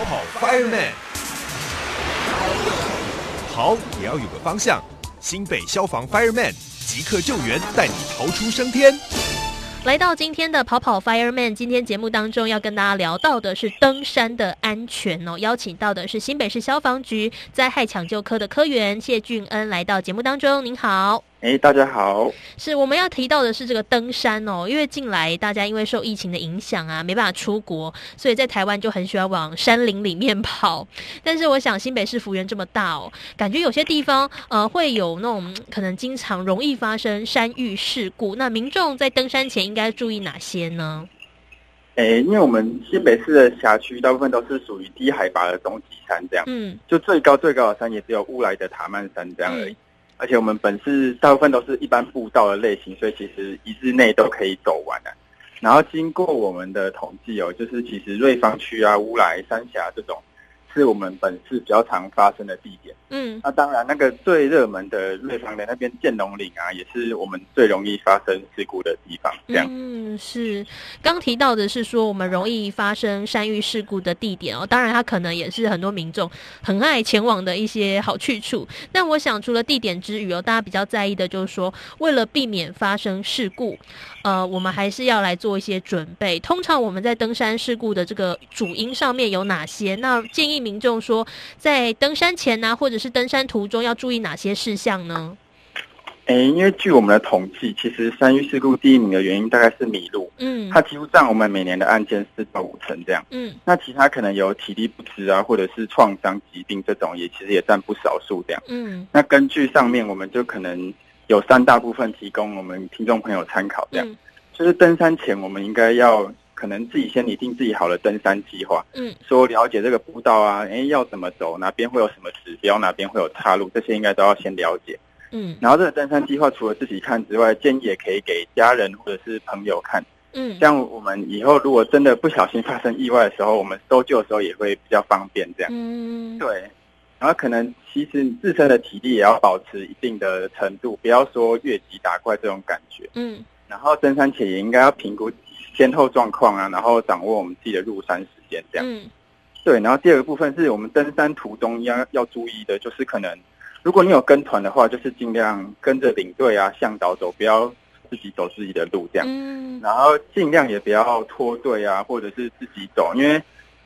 跑跑 Fireman，跑也要有个方向。新北消防 Fireman 即刻救援，带你逃出升天。来到今天的跑跑 Fireman，今天节目当中要跟大家聊到的是登山的安全哦。邀请到的是新北市消防局灾害抢救科的科员谢俊恩来到节目当中。您好。哎，大家好！是我们要提到的是这个登山哦，因为近来大家因为受疫情的影响啊，没办法出国，所以在台湾就很喜欢往山林里面跑。但是我想新北市幅员这么大哦，感觉有些地方呃会有那种可能经常容易发生山遇事故。那民众在登山前应该注意哪些呢？哎，因为我们新北市的辖区大部分都是属于低海拔的中级山，这样，嗯，就最高最高的山也只有乌来的塔曼山这样而已。而且我们本市大部分都是一般步道的类型，所以其实一日内都可以走完的。然后经过我们的统计哦，就是其实瑞芳区啊、乌来、三峡这种。是我们本市比较常发生的地点。嗯，那当然，那个最热门的瑞芳的那边建龙岭啊，也是我们最容易发生事故的地方。这样，嗯，是刚提到的是说我们容易发生山域事故的地点哦。当然，它可能也是很多民众很爱前往的一些好去处。但我想，除了地点之余哦，大家比较在意的就是说，为了避免发生事故，呃，我们还是要来做一些准备。通常我们在登山事故的这个主因上面有哪些？那建议。民众说，在登山前呢，或者是登山途中要注意哪些事项呢？哎，因为据我们的统计，其实山域事故第一名的原因大概是迷路。嗯，它几乎占我们每年的案件四到五成这样。嗯，那其他可能有体力不支啊，或者是创伤、疾病这种，也其实也占不少数这样。嗯，那根据上面，我们就可能有三大部分提供我们听众朋友参考这样。就是登山前，我们应该要。可能自己先拟定自己好的登山计划，嗯，说了解这个步道啊，哎，要怎么走，哪边会有什么指标，哪边会有岔路，这些应该都要先了解，嗯。然后这个登山计划除了自己看之外，建议也可以给家人或者是朋友看，嗯，这样我们以后如果真的不小心发生意外的时候，我们搜救的时候也会比较方便，这样，嗯，对。然后可能其实自身的体力也要保持一定的程度，不要说越级打怪这种感觉，嗯。然后登山前也应该要评估。先后状况啊，然后掌握我们自己的入山时间，这样。嗯。对，然后第二个部分是我们登山途中要要注意的，就是可能如果你有跟团的话，就是尽量跟着领队啊、向导走，不要自己走自己的路这样。嗯。然后尽量也不要脱队啊，或者是自己走，因为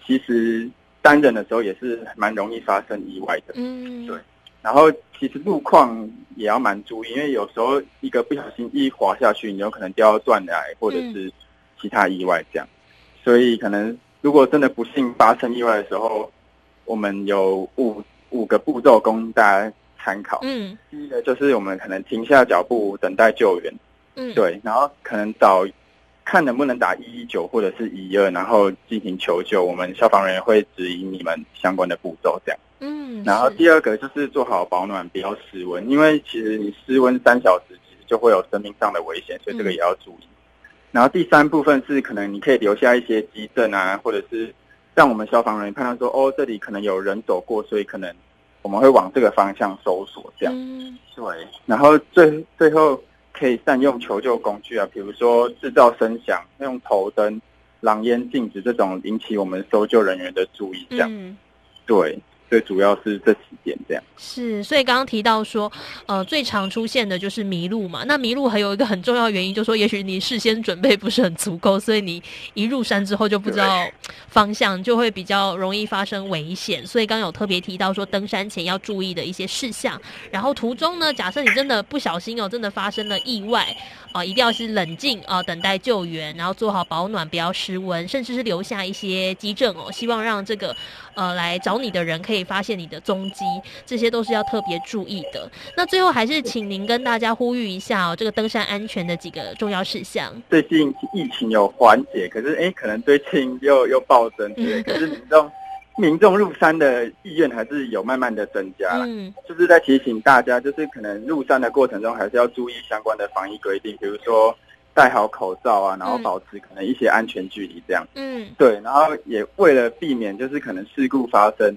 其实单人的时候也是蛮容易发生意外的。嗯。对。然后其实路况也要蛮注意，因为有时候一个不小心一滑下去，你有可能掉到断崖，或者是。其他意外这样，所以可能如果真的不幸发生意外的时候，我们有五五个步骤供大家参考。嗯，第一个就是我们可能停下脚步等待救援。嗯，对，然后可能找看能不能打一一九或者是一二，然后进行求救。我们消防人员会指引你们相关的步骤这样。嗯，然后第二个就是做好保暖，不要失温，因为其实你失温三小时，其实就会有生命上的危险，所以这个也要注意。然后第三部分是可能你可以留下一些基证啊，或者是让我们消防人员判断说，哦，这里可能有人走过，所以可能我们会往这个方向搜索这样。对。然后最最后可以善用求救工具啊，比如说制造声响，用头灯、狼烟、镜子这种引起我们搜救人员的注意这样。对。最主要是这几点这样是，所以刚刚提到说，呃，最常出现的就是迷路嘛。那迷路还有一个很重要原因，就是说，也许你事先准备不是很足够，所以你一入山之后就不知道方向，就会比较容易发生危险。所以刚有特别提到说，登山前要注意的一些事项。然后途中呢，假设你真的不小心哦，真的发生了意外啊，一定要是冷静啊，等待救援，然后做好保暖，不要失温，甚至是留下一些急症哦，希望让这个呃来找你的人可以。发现你的踪迹，这些都是要特别注意的。那最后还是请您跟大家呼吁一下哦，这个登山安全的几个重要事项。最近疫情有缓解，可是哎，可能最近又又暴增，对。可是民众民众入山的意愿还是有慢慢的增加。嗯，就是在提醒大家，就是可能入山的过程中，还是要注意相关的防疫规定，比如说。戴好口罩啊，然后保持可能一些安全距离，这样。嗯，对，然后也为了避免就是可能事故发生。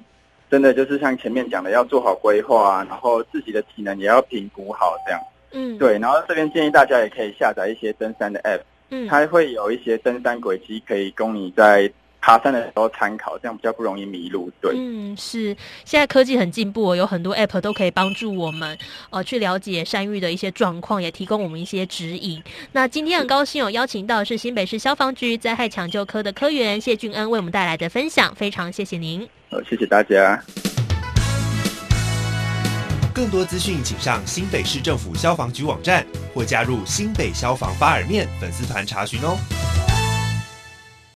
真的就是像前面讲的，要做好规划啊，然后自己的体能也要评估好，这样。嗯，对。然后这边建议大家也可以下载一些登山的 App，嗯，它会有一些登山轨迹可以供你在爬山的时候参考，这样比较不容易迷路。对，嗯，是。现在科技很进步，有很多 App 都可以帮助我们呃去了解山域的一些状况，也提供我们一些指引。那今天很高兴有邀请到是新北市消防局灾害抢救科的科员谢俊恩为我们带来的分享，非常谢谢您。好，谢谢大家。更多资讯，请上新北市政府消防局网站或加入新北消防发耳面粉丝团查询哦。